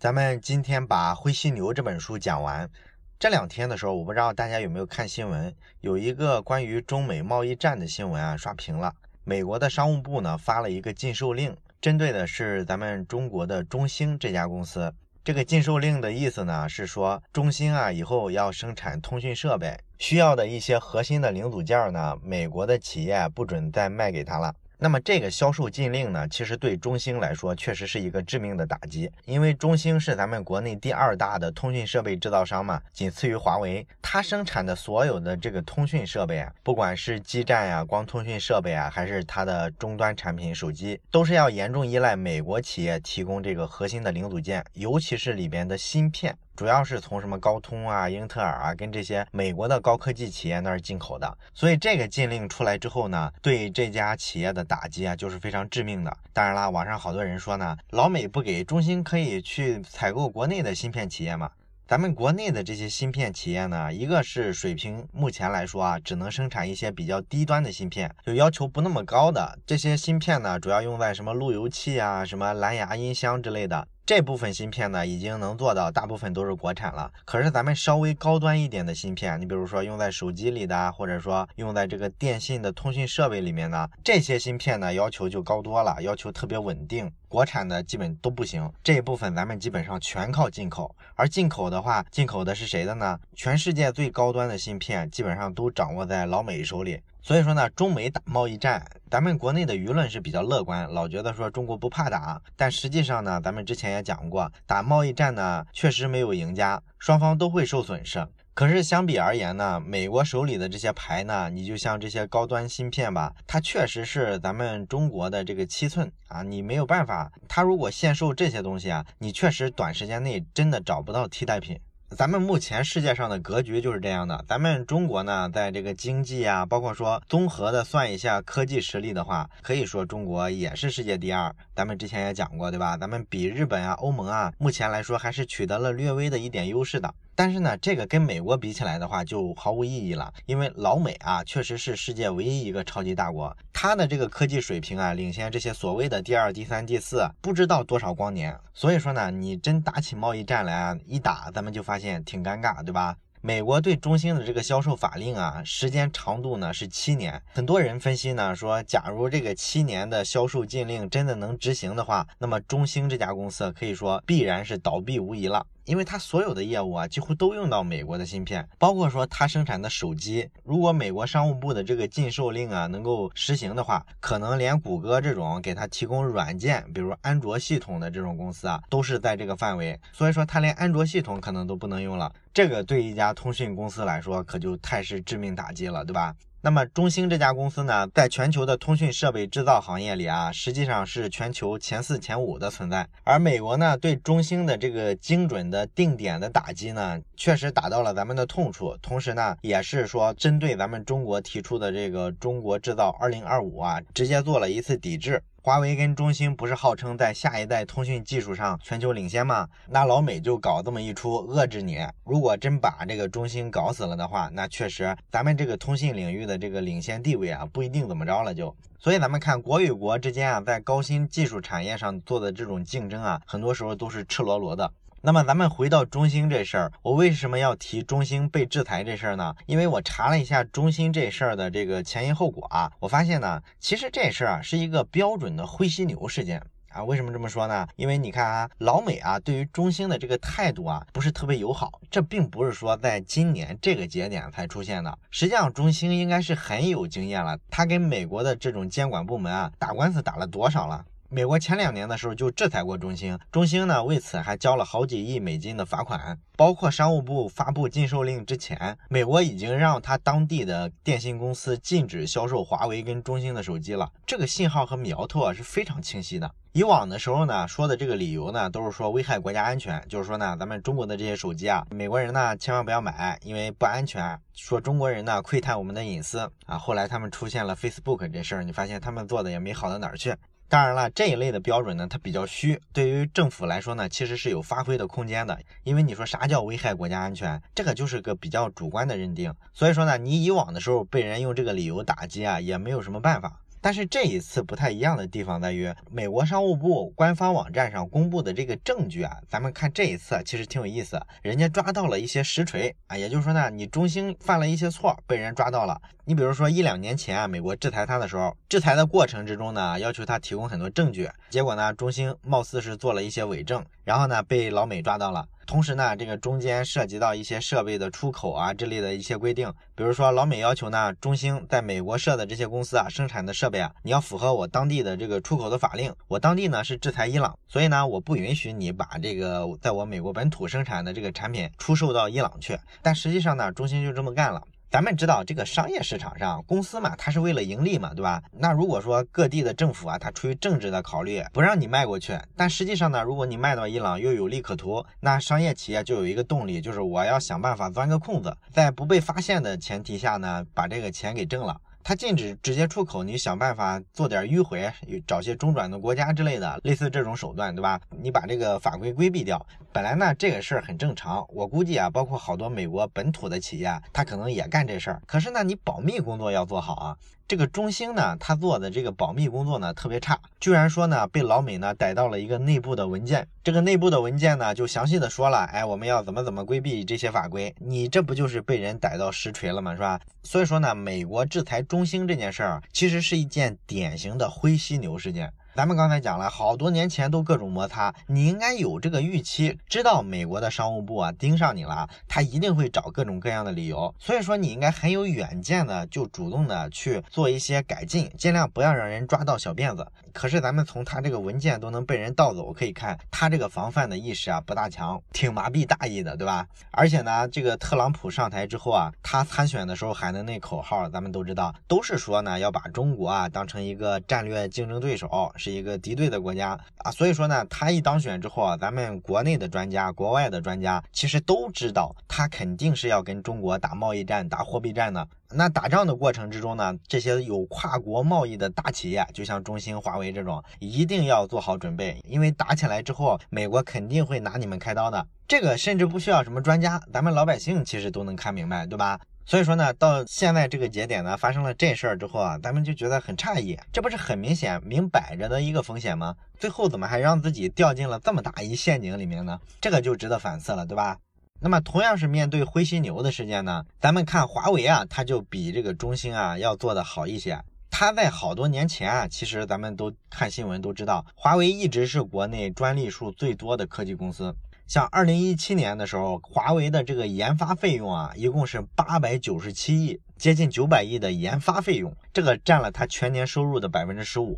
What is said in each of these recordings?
咱们今天把《灰犀牛》这本书讲完。这两天的时候，我不知道大家有没有看新闻，有一个关于中美贸易战的新闻啊，刷屏了。美国的商务部呢发了一个禁售令，针对的是咱们中国的中兴这家公司。这个禁售令的意思呢是说，中兴啊以后要生产通讯设备需要的一些核心的零组件呢，美国的企业不准再卖给他了。那么这个销售禁令呢，其实对中兴来说确实是一个致命的打击，因为中兴是咱们国内第二大的通讯设备制造商嘛，仅次于华为。它生产的所有的这个通讯设备啊，不管是基站呀、光通讯设备啊，还是它的终端产品手机，都是要严重依赖美国企业提供这个核心的零组件，尤其是里边的芯片。主要是从什么高通啊、英特尔啊，跟这些美国的高科技企业那儿进口的，所以这个禁令出来之后呢，对这家企业的打击啊，就是非常致命的。当然啦，网上好多人说呢，老美不给中兴可以去采购国内的芯片企业嘛？咱们国内的这些芯片企业呢，一个是水平目前来说啊，只能生产一些比较低端的芯片，就要求不那么高的这些芯片呢，主要用在什么路由器啊、什么蓝牙音箱之类的。这部分芯片呢，已经能做到大部分都是国产了。可是咱们稍微高端一点的芯片，你比如说用在手机里的，或者说用在这个电信的通讯设备里面呢这些芯片呢，要求就高多了，要求特别稳定。国产的基本都不行，这一部分咱们基本上全靠进口。而进口的话，进口的是谁的呢？全世界最高端的芯片基本上都掌握在老美手里。所以说呢，中美打贸易战，咱们国内的舆论是比较乐观，老觉得说中国不怕打。但实际上呢，咱们之前也讲过，打贸易战呢，确实没有赢家，双方都会受损失。可是相比而言呢，美国手里的这些牌呢，你就像这些高端芯片吧，它确实是咱们中国的这个七寸啊，你没有办法，它如果限售这些东西啊，你确实短时间内真的找不到替代品。咱们目前世界上的格局就是这样的。咱们中国呢，在这个经济啊，包括说综合的算一下科技实力的话，可以说中国也是世界第二。咱们之前也讲过，对吧？咱们比日本啊、欧盟啊，目前来说还是取得了略微的一点优势的。但是呢，这个跟美国比起来的话，就毫无意义了。因为老美啊，确实是世界唯一一个超级大国，它的这个科技水平啊，领先这些所谓的第二、第三、第四，不知道多少光年。所以说呢，你真打起贸易战来啊，一打咱们就发现挺尴尬，对吧？美国对中兴的这个销售法令啊，时间长度呢是七年。很多人分析呢说，假如这个七年的销售禁令真的能执行的话，那么中兴这家公司可以说必然是倒闭无疑了。因为它所有的业务啊，几乎都用到美国的芯片，包括说它生产的手机。如果美国商务部的这个禁售令啊能够实行的话，可能连谷歌这种给它提供软件，比如安卓系统的这种公司啊，都是在这个范围。所以说它连安卓系统可能都不能用了，这个对一家通讯公司来说可就太是致命打击了，对吧？那么中兴这家公司呢，在全球的通讯设备制造行业里啊，实际上是全球前四、前五的存在。而美国呢，对中兴的这个精准的定点的打击呢，确实打到了咱们的痛处。同时呢，也是说针对咱们中国提出的这个“中国制造二零二五”啊，直接做了一次抵制。华为跟中兴不是号称在下一代通讯技术上全球领先吗？那老美就搞这么一出遏制你。如果真把这个中兴搞死了的话，那确实咱们这个通信领域的这个领先地位啊，不一定怎么着了就。所以咱们看国与国之间啊，在高新技术产业上做的这种竞争啊，很多时候都是赤裸裸的。那么咱们回到中兴这事儿，我为什么要提中兴被制裁这事儿呢？因为我查了一下中兴这事儿的这个前因后果啊，我发现呢，其实这事儿啊是一个标准的灰犀牛事件啊。为什么这么说呢？因为你看啊，老美啊对于中兴的这个态度啊不是特别友好，这并不是说在今年这个节点才出现的。实际上，中兴应该是很有经验了，他跟美国的这种监管部门啊打官司打了多少了？美国前两年的时候就制裁过中兴，中兴呢为此还交了好几亿美金的罚款。包括商务部发布禁售令之前，美国已经让他当地的电信公司禁止销售华为跟中兴的手机了。这个信号和苗头啊是非常清晰的。以往的时候呢，说的这个理由呢都是说危害国家安全，就是说呢咱们中国的这些手机啊，美国人呢千万不要买，因为不安全。说中国人呢窥探我们的隐私啊。后来他们出现了 Facebook 这事儿，你发现他们做的也没好到哪儿去。当然了，这一类的标准呢，它比较虚，对于政府来说呢，其实是有发挥的空间的。因为你说啥叫危害国家安全，这个就是个比较主观的认定。所以说呢，你以往的时候被人用这个理由打击啊，也没有什么办法。但是这一次不太一样的地方在于，美国商务部官方网站上公布的这个证据啊，咱们看这一次其实挺有意思，人家抓到了一些实锤啊，也就是说呢，你中兴犯了一些错，被人抓到了。你比如说一两年前啊，美国制裁他的时候，制裁的过程之中呢，要求他提供很多证据，结果呢，中兴貌似是做了一些伪证，然后呢，被老美抓到了。同时呢，这个中间涉及到一些设备的出口啊之类的一些规定，比如说老美要求呢，中兴在美国设的这些公司啊，生产的设备啊，你要符合我当地的这个出口的法令。我当地呢是制裁伊朗，所以呢，我不允许你把这个在我美国本土生产的这个产品出售到伊朗去。但实际上呢，中兴就这么干了。咱们知道这个商业市场上，公司嘛，它是为了盈利嘛，对吧？那如果说各地的政府啊，它出于政治的考虑，不让你卖过去，但实际上呢，如果你卖到伊朗又有利可图，那商业企业就有一个动力，就是我要想办法钻个空子，在不被发现的前提下呢，把这个钱给挣了。它禁止直接出口，你想办法做点迂回，找些中转的国家之类的，类似这种手段，对吧？你把这个法规规避掉。本来呢，这个事儿很正常，我估计啊，包括好多美国本土的企业，他可能也干这事儿。可是呢，你保密工作要做好啊。这个中兴呢，他做的这个保密工作呢特别差，居然说呢被老美呢逮到了一个内部的文件，这个内部的文件呢就详细的说了，哎，我们要怎么怎么规避这些法规，你这不就是被人逮到实锤了吗？是吧？所以说呢，美国制裁中兴这件事儿，其实是一件典型的灰犀牛事件。咱们刚才讲了好多年前都各种摩擦，你应该有这个预期，知道美国的商务部啊盯上你了，他一定会找各种各样的理由。所以说你应该很有远见的，就主动的去做一些改进，尽量不要让人抓到小辫子。可是咱们从他这个文件都能被人盗走，可以看他这个防范的意识啊不大强，挺麻痹大意的，对吧？而且呢，这个特朗普上台之后啊，他参选的时候喊的那口号，咱们都知道，都是说呢要把中国啊当成一个战略竞争对手。是一个敌对的国家啊，所以说呢，他一当选之后啊，咱们国内的专家、国外的专家其实都知道，他肯定是要跟中国打贸易战、打货币战的。那打仗的过程之中呢，这些有跨国贸易的大企业，就像中兴、华为这种，一定要做好准备，因为打起来之后，美国肯定会拿你们开刀的。这个甚至不需要什么专家，咱们老百姓其实都能看明白，对吧？所以说呢，到现在这个节点呢，发生了这事儿之后啊，咱们就觉得很诧异，这不是很明显、明摆着的一个风险吗？最后怎么还让自己掉进了这么大一陷阱里面呢？这个就值得反思了，对吧？那么同样是面对灰犀牛的事件呢，咱们看华为啊，它就比这个中兴啊要做的好一些。它在好多年前啊，其实咱们都看新闻都知道，华为一直是国内专利数最多的科技公司。像二零一七年的时候，华为的这个研发费用啊，一共是八百九十七亿，接近九百亿的研发费用，这个占了它全年收入的百分之十五。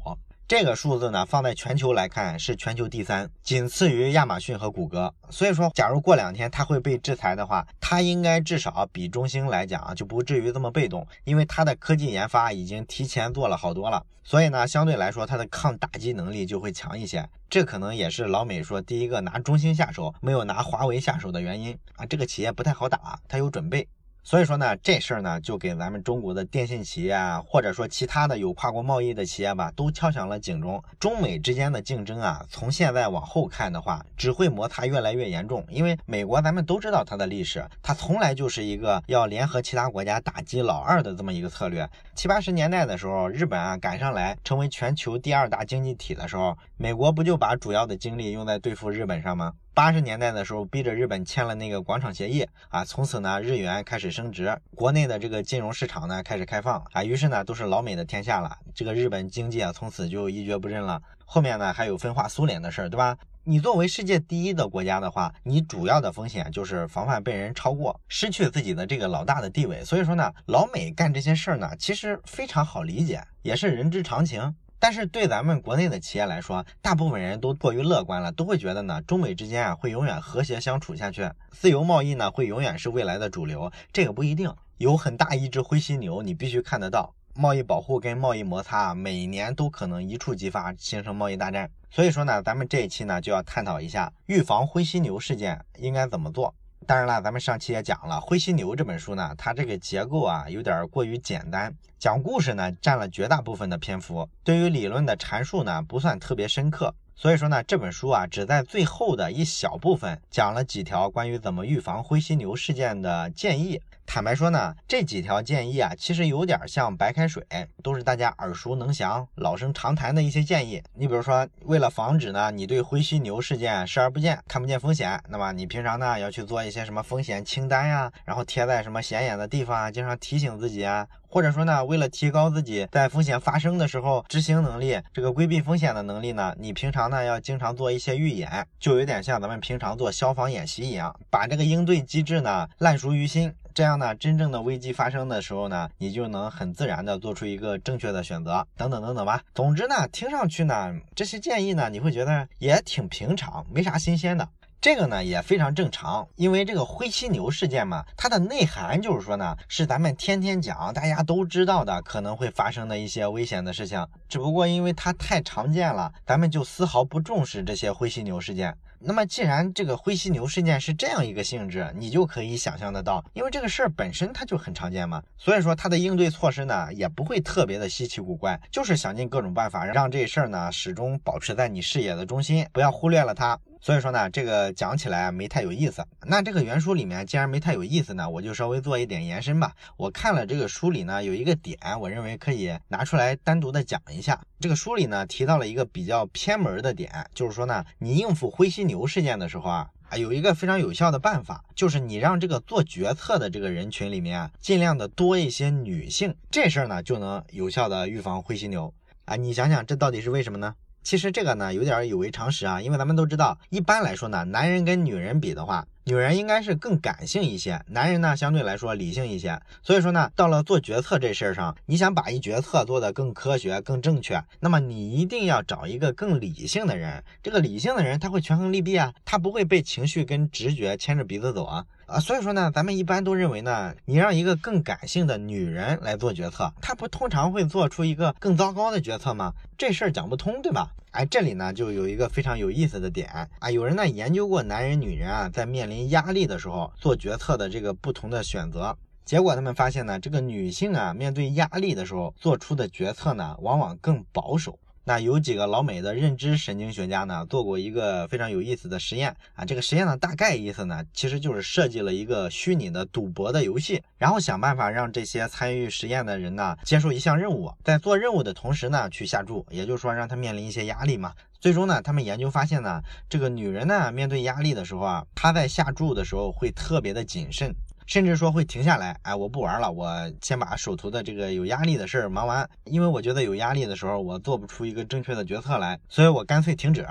这个数字呢，放在全球来看是全球第三，仅次于亚马逊和谷歌。所以说，假如过两天它会被制裁的话，它应该至少比中兴来讲就不至于这么被动，因为它的科技研发已经提前做了好多了。所以呢，相对来说它的抗打击能力就会强一些。这可能也是老美说第一个拿中兴下手，没有拿华为下手的原因啊。这个企业不太好打，它有准备。所以说呢，这事儿呢，就给咱们中国的电信企业啊，或者说其他的有跨国贸易的企业吧，都敲响了警钟。中美之间的竞争啊，从现在往后看的话，只会摩擦越来越严重。因为美国咱们都知道它的历史，它从来就是一个要联合其他国家打击老二的这么一个策略。七八十年代的时候，日本啊赶上来成为全球第二大经济体的时候，美国不就把主要的精力用在对付日本上吗？八十年代的时候，逼着日本签了那个广场协议啊，从此呢，日元开始升值，国内的这个金融市场呢开始开放啊，于是呢，都是老美的天下了，这个日本经济啊从此就一蹶不振了。后面呢还有分化苏联的事儿，对吧？你作为世界第一的国家的话，你主要的风险就是防范被人超过，失去自己的这个老大的地位。所以说呢，老美干这些事儿呢，其实非常好理解，也是人之常情。但是对咱们国内的企业来说，大部分人都过于乐观了，都会觉得呢，中美之间啊会永远和谐相处下去，自由贸易呢会永远是未来的主流。这个不一定，有很大一只灰犀牛，你必须看得到。贸易保护跟贸易摩擦，每年都可能一触即发，形成贸易大战。所以说呢，咱们这一期呢就要探讨一下预防灰犀牛事件应该怎么做。当然了，咱们上期也讲了《灰犀牛》这本书呢，它这个结构啊有点过于简单，讲故事呢占了绝大部分的篇幅，对于理论的阐述呢不算特别深刻。所以说呢，这本书啊只在最后的一小部分讲了几条关于怎么预防灰犀牛事件的建议。坦白说呢，这几条建议啊，其实有点像白开水，都是大家耳熟能详、老生常谈的一些建议。你比如说，为了防止呢，你对灰犀牛事件视而不见，看不见风险，那么你平常呢要去做一些什么风险清单呀，然后贴在什么显眼的地方啊，经常提醒自己啊。或者说呢，为了提高自己在风险发生的时候执行能力，这个规避风险的能力呢，你平常呢要经常做一些预演，就有点像咱们平常做消防演习一样，把这个应对机制呢烂熟于心。这样呢，真正的危机发生的时候呢，你就能很自然的做出一个正确的选择，等等等等吧。总之呢，听上去呢，这些建议呢，你会觉得也挺平常，没啥新鲜的。这个呢也非常正常，因为这个灰犀牛事件嘛，它的内涵就是说呢，是咱们天天讲，大家都知道的可能会发生的一些危险的事情。只不过因为它太常见了，咱们就丝毫不重视这些灰犀牛事件。那么既然这个灰犀牛事件是这样一个性质，你就可以想象得到，因为这个事儿本身它就很常见嘛，所以说它的应对措施呢也不会特别的稀奇古怪，就是想尽各种办法让这事儿呢始终保持在你视野的中心，不要忽略了它。所以说呢，这个讲起来没太有意思。那这个原书里面既然没太有意思呢，我就稍微做一点延伸吧。我看了这个书里呢，有一个点，我认为可以拿出来单独的讲一下。这个书里呢提到了一个比较偏门的点，就是说呢，你应付灰犀牛事件的时候啊，啊有一个非常有效的办法，就是你让这个做决策的这个人群里面啊，尽量的多一些女性，这事儿呢就能有效的预防灰犀牛啊。你想想，这到底是为什么呢？其实这个呢有点有违常识啊，因为咱们都知道，一般来说呢，男人跟女人比的话，女人应该是更感性一些，男人呢相对来说理性一些。所以说呢，到了做决策这事儿上，你想把一决策做得更科学、更正确，那么你一定要找一个更理性的人。这个理性的人他会权衡利弊啊，他不会被情绪跟直觉牵着鼻子走啊。啊，所以说呢，咱们一般都认为呢，你让一个更感性的女人来做决策，她不通常会做出一个更糟糕的决策吗？这事儿讲不通，对吧？哎，这里呢就有一个非常有意思的点啊，有人呢研究过男人、女人啊在面临压力的时候做决策的这个不同的选择，结果他们发现呢，这个女性啊面对压力的时候做出的决策呢，往往更保守。那有几个老美的认知神经学家呢，做过一个非常有意思的实验啊。这个实验的大概意思呢，其实就是设计了一个虚拟的赌博的游戏，然后想办法让这些参与实验的人呢，接受一项任务，在做任务的同时呢，去下注，也就是说让他面临一些压力嘛。最终呢，他们研究发现呢，这个女人呢，面对压力的时候啊，她在下注的时候会特别的谨慎。甚至说会停下来，哎，我不玩了，我先把手头的这个有压力的事儿忙完，因为我觉得有压力的时候，我做不出一个正确的决策来，所以我干脆停止。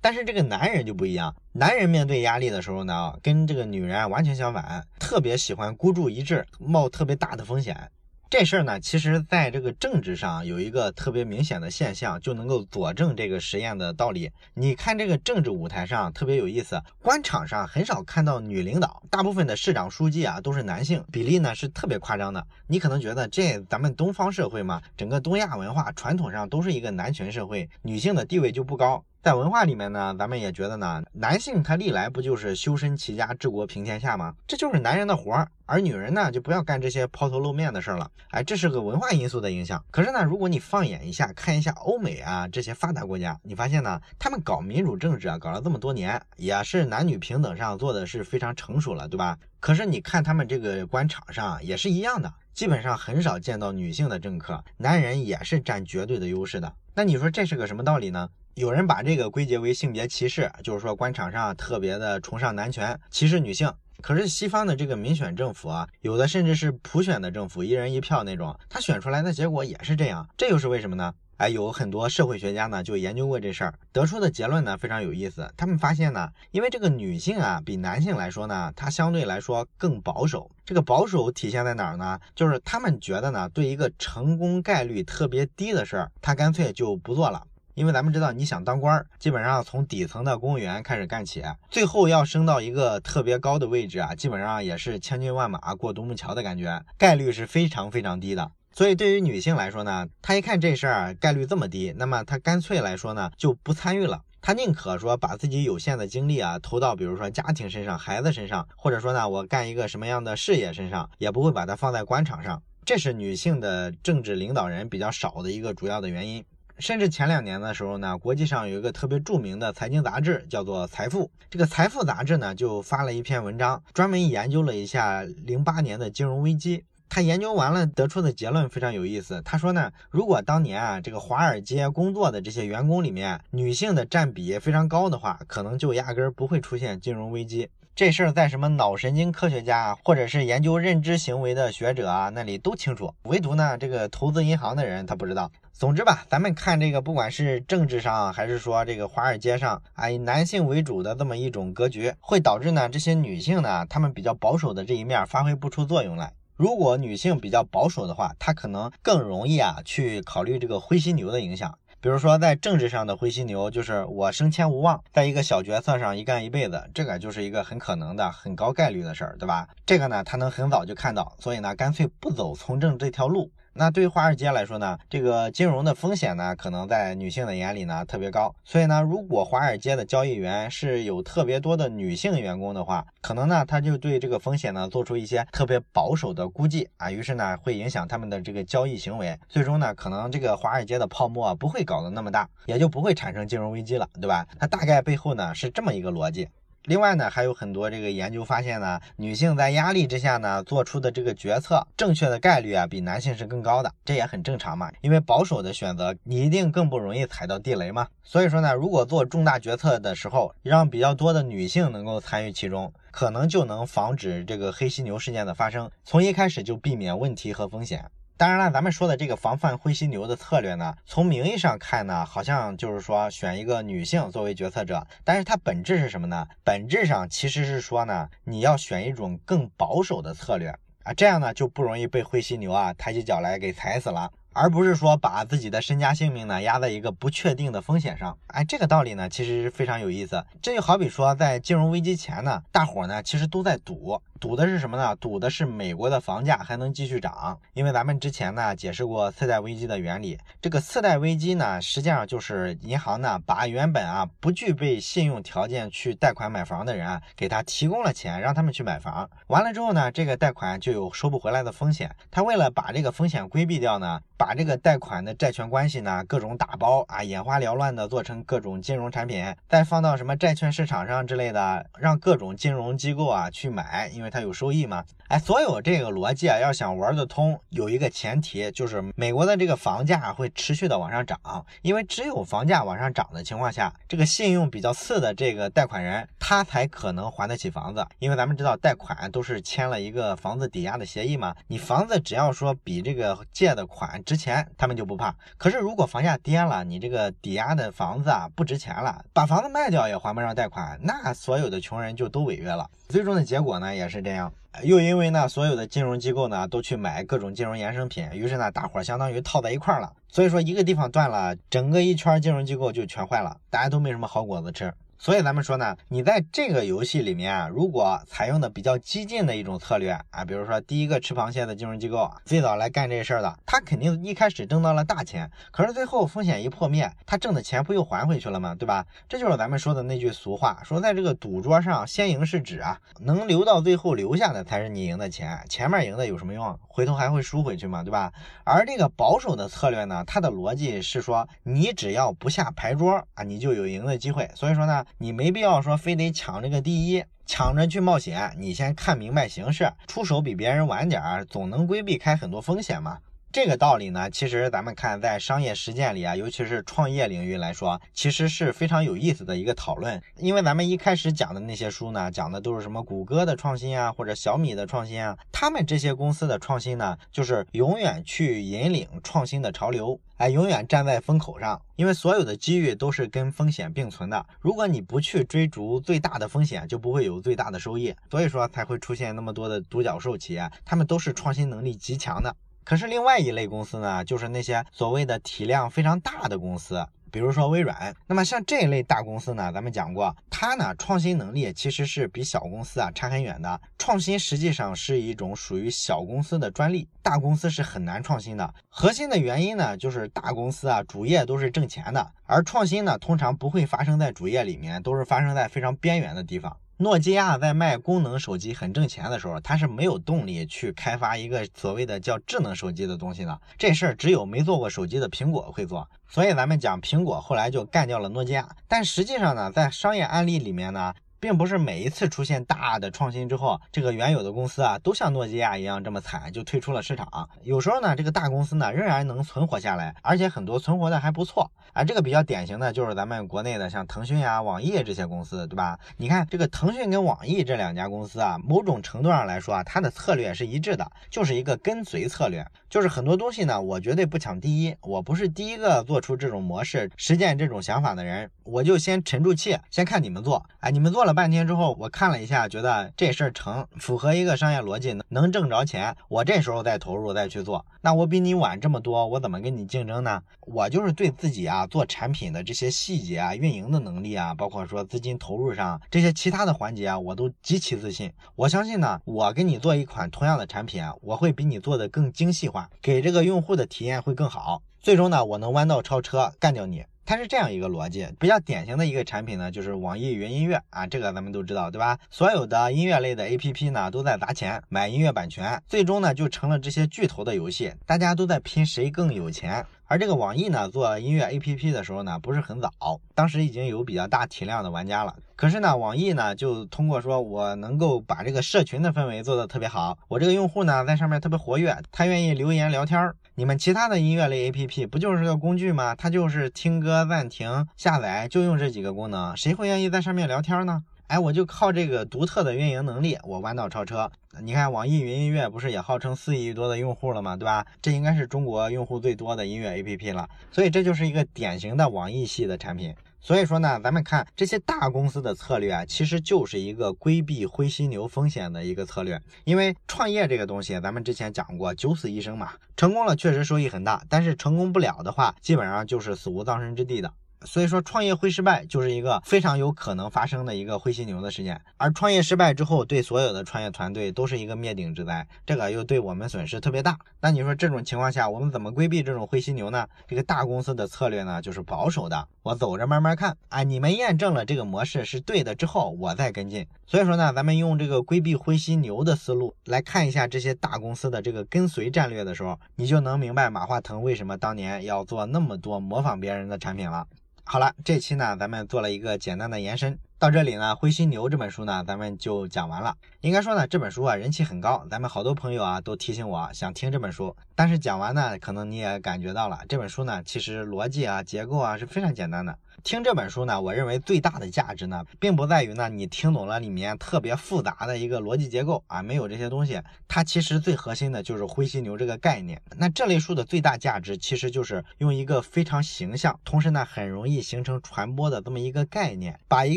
但是这个男人就不一样，男人面对压力的时候呢，跟这个女人完全相反，特别喜欢孤注一掷，冒特别大的风险。这事儿呢，其实在这个政治上有一个特别明显的现象，就能够佐证这个实验的道理。你看这个政治舞台上特别有意思，官场上很少看到女领导，大部分的市长、书记啊都是男性，比例呢是特别夸张的。你可能觉得这咱们东方社会嘛，整个东亚文化传统上都是一个男权社会，女性的地位就不高。在文化里面呢，咱们也觉得呢，男性他历来不就是修身齐家治国平天下吗？这就是男人的活儿，而女人呢就不要干这些抛头露面的事儿了。哎，这是个文化因素的影响。可是呢，如果你放眼一下，看一下欧美啊这些发达国家，你发现呢，他们搞民主政治啊，搞了这么多年，也是男女平等上做的是非常成熟了，对吧？可是你看他们这个官场上也是一样的，基本上很少见到女性的政客，男人也是占绝对的优势的。那你说这是个什么道理呢？有人把这个归结为性别歧视，就是说官场上特别的崇尚男权，歧视女性。可是西方的这个民选政府啊，有的甚至是普选的政府，一人一票那种，他选出来的结果也是这样，这又是为什么呢？哎，有很多社会学家呢就研究过这事儿，得出的结论呢非常有意思。他们发现呢，因为这个女性啊比男性来说呢，她相对来说更保守。这个保守体现在哪儿呢？就是他们觉得呢，对一个成功概率特别低的事儿，他干脆就不做了。因为咱们知道，你想当官儿，基本上从底层的公务员开始干起，最后要升到一个特别高的位置啊，基本上也是千军万马过独木桥的感觉，概率是非常非常低的。所以对于女性来说呢，她一看这事儿概率这么低，那么她干脆来说呢就不参与了，她宁可说把自己有限的精力啊投到比如说家庭身上、孩子身上，或者说呢我干一个什么样的事业身上，也不会把它放在官场上。这是女性的政治领导人比较少的一个主要的原因。甚至前两年的时候呢，国际上有一个特别著名的财经杂志，叫做《财富》。这个《财富》杂志呢，就发了一篇文章，专门研究了一下零八年的金融危机。他研究完了得出的结论非常有意思。他说呢，如果当年啊这个华尔街工作的这些员工里面女性的占比非常高的话，可能就压根儿不会出现金融危机。这事儿在什么脑神经科学家或者是研究认知行为的学者啊那里都清楚，唯独呢这个投资银行的人他不知道。总之吧，咱们看这个，不管是政治上还是说这个华尔街上啊，以男性为主的这么一种格局，会导致呢这些女性呢，她们比较保守的这一面发挥不出作用来。如果女性比较保守的话，她可能更容易啊去考虑这个灰犀牛的影响。比如说在政治上的灰犀牛，就是我升迁无望，在一个小角色上一干一辈子，这个就是一个很可能的、很高概率的事儿，对吧？这个呢，他能很早就看到，所以呢，干脆不走从政这条路。那对于华尔街来说呢，这个金融的风险呢，可能在女性的眼里呢特别高。所以呢，如果华尔街的交易员是有特别多的女性员工的话，可能呢他就对这个风险呢做出一些特别保守的估计啊，于是呢会影响他们的这个交易行为。最终呢，可能这个华尔街的泡沫不会搞得那么大，也就不会产生金融危机了，对吧？它大概背后呢是这么一个逻辑。另外呢，还有很多这个研究发现呢，女性在压力之下呢做出的这个决策正确的概率啊，比男性是更高的，这也很正常嘛。因为保守的选择，你一定更不容易踩到地雷嘛。所以说呢，如果做重大决策的时候，让比较多的女性能够参与其中，可能就能防止这个黑犀牛事件的发生，从一开始就避免问题和风险。当然了，咱们说的这个防范灰犀牛的策略呢，从名义上看呢，好像就是说选一个女性作为决策者，但是它本质是什么呢？本质上其实是说呢，你要选一种更保守的策略啊，这样呢就不容易被灰犀牛啊抬起脚来给踩死了。而不是说把自己的身家性命呢压在一个不确定的风险上，哎，这个道理呢其实非常有意思。这就好比说在金融危机前呢，大伙呢其实都在赌，赌的是什么呢？赌的是美国的房价还能继续涨。因为咱们之前呢解释过次贷危机的原理，这个次贷危机呢实际上就是银行呢把原本啊不具备信用条件去贷款买房的人啊给他提供了钱，让他们去买房。完了之后呢，这个贷款就有收不回来的风险。他为了把这个风险规避掉呢。把这个贷款的债权关系呢，各种打包啊，眼花缭乱的做成各种金融产品，再放到什么债券市场上之类的，让各种金融机构啊去买，因为它有收益嘛。哎，所有这个逻辑啊，要想玩得通，有一个前提就是美国的这个房价会持续的往上涨，因为只有房价往上涨的情况下，这个信用比较次的这个贷款人他才可能还得起房子，因为咱们知道贷款都是签了一个房子抵押的协议嘛，你房子只要说比这个借的款值钱，他们就不怕。可是如果房价跌了，你这个抵押的房子啊不值钱了，把房子卖掉也还不上贷款，那所有的穷人就都违约了。最终的结果呢也是这样。又因为呢，所有的金融机构呢都去买各种金融衍生品，于是呢，大伙相当于套在一块儿了。所以说，一个地方断了，整个一圈金融机构就全坏了，大家都没什么好果子吃。所以咱们说呢，你在这个游戏里面啊，如果采用的比较激进的一种策略啊，比如说第一个吃螃蟹的金融机构最早来干这事儿的，他肯定一开始挣到了大钱，可是最后风险一破灭，他挣的钱不又还回去了吗？对吧？这就是咱们说的那句俗话，说在这个赌桌上，先赢是纸啊，能留到最后留下的才是你赢的钱，前面赢的有什么用？回头还会输回去嘛，对吧？而这个保守的策略呢，它的逻辑是说，你只要不下牌桌啊，你就有赢的机会。所以说呢。你没必要说非得抢这个第一，抢着去冒险。你先看明白形势，出手比别人晚点儿，总能规避开很多风险嘛。这个道理呢，其实咱们看在商业实践里啊，尤其是创业领域来说，其实是非常有意思的一个讨论。因为咱们一开始讲的那些书呢，讲的都是什么谷歌的创新啊，或者小米的创新啊，他们这些公司的创新呢，就是永远去引领创新的潮流，哎，永远站在风口上。因为所有的机遇都是跟风险并存的，如果你不去追逐最大的风险，就不会有最大的收益。所以说才会出现那么多的独角兽企业，他们都是创新能力极强的。可是另外一类公司呢，就是那些所谓的体量非常大的公司，比如说微软。那么像这一类大公司呢，咱们讲过，它呢创新能力其实是比小公司啊差很远的。创新实际上是一种属于小公司的专利，大公司是很难创新的。核心的原因呢，就是大公司啊主业都是挣钱的，而创新呢通常不会发生在主业里面，都是发生在非常边缘的地方。诺基亚在卖功能手机很挣钱的时候，它是没有动力去开发一个所谓的叫智能手机的东西的。这事儿只有没做过手机的苹果会做。所以咱们讲苹果后来就干掉了诺基亚。但实际上呢，在商业案例里面呢。并不是每一次出现大的创新之后，这个原有的公司啊，都像诺基亚一样这么惨，就退出了市场。有时候呢，这个大公司呢，仍然能存活下来，而且很多存活的还不错。啊，这个比较典型的就是咱们国内的像腾讯呀、网易这些公司，对吧？你看这个腾讯跟网易这两家公司啊，某种程度上来说啊，它的策略是一致的，就是一个跟随策略，就是很多东西呢，我绝对不抢第一，我不是第一个做出这种模式、实践这种想法的人，我就先沉住气，先看你们做。哎，你们做了。半天之后，我看了一下，觉得这事儿成，符合一个商业逻辑，能挣着钱，我这时候再投入再去做。那我比你晚这么多，我怎么跟你竞争呢？我就是对自己啊做产品的这些细节啊、运营的能力啊，包括说资金投入上这些其他的环节啊，我都极其自信。我相信呢，我给你做一款同样的产品啊，我会比你做的更精细化，给这个用户的体验会更好。最终呢，我能弯道超车，干掉你。它是这样一个逻辑，比较典型的一个产品呢，就是网易云音乐啊，这个咱们都知道，对吧？所有的音乐类的 APP 呢，都在砸钱买音乐版权，最终呢，就成了这些巨头的游戏，大家都在拼谁更有钱。而这个网易呢，做音乐 APP 的时候呢，不是很早，当时已经有比较大体量的玩家了。可是呢，网易呢，就通过说我能够把这个社群的氛围做得特别好，我这个用户呢，在上面特别活跃，他愿意留言聊天儿。你们其他的音乐类 APP 不就是个工具吗？它就是听歌、暂停、下载，就用这几个功能，谁会愿意在上面聊天呢？哎，我就靠这个独特的运营能力，我弯道超车。你看，网易云音乐不是也号称四亿多的用户了吗？对吧？这应该是中国用户最多的音乐 APP 了，所以这就是一个典型的网易系的产品。所以说呢，咱们看这些大公司的策略啊，其实就是一个规避灰犀牛风险的一个策略。因为创业这个东西，咱们之前讲过，九死一生嘛，成功了确实收益很大，但是成功不了的话，基本上就是死无葬身之地的。所以说，创业会失败就是一个非常有可能发生的一个灰犀牛的事件，而创业失败之后，对所有的创业团队都是一个灭顶之灾，这个又对我们损失特别大。那你说这种情况下，我们怎么规避这种灰犀牛呢？这个大公司的策略呢，就是保守的，我走着慢慢看。啊，你们验证了这个模式是对的之后，我再跟进。所以说呢，咱们用这个规避灰犀牛的思路来看一下这些大公司的这个跟随战略的时候，你就能明白马化腾为什么当年要做那么多模仿别人的产品了。好了，这期呢，咱们做了一个简单的延伸。到这里呢，《灰犀牛》这本书呢，咱们就讲完了。应该说呢，这本书啊，人气很高，咱们好多朋友啊都提醒我想听这本书。但是讲完呢，可能你也感觉到了，这本书呢，其实逻辑啊、结构啊是非常简单的。听这本书呢，我认为最大的价值呢，并不在于呢你听懂了里面特别复杂的一个逻辑结构啊，没有这些东西，它其实最核心的就是灰犀牛这个概念。那这类书的最大价值，其实就是用一个非常形象，同时呢很容易形成传播的这么一个概念，把一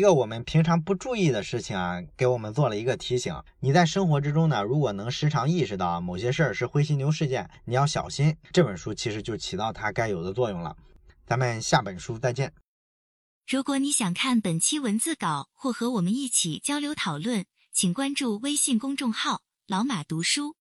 个我们平常不注意的事情啊，给我们做了一个提醒。你在生活之中呢，如果能时常意识到某些事儿是灰犀牛事件，你要小心。这本书其实就起到它该有的作用了。咱们下本书再见。如果你想看本期文字稿或和我们一起交流讨论，请关注微信公众号“老马读书”。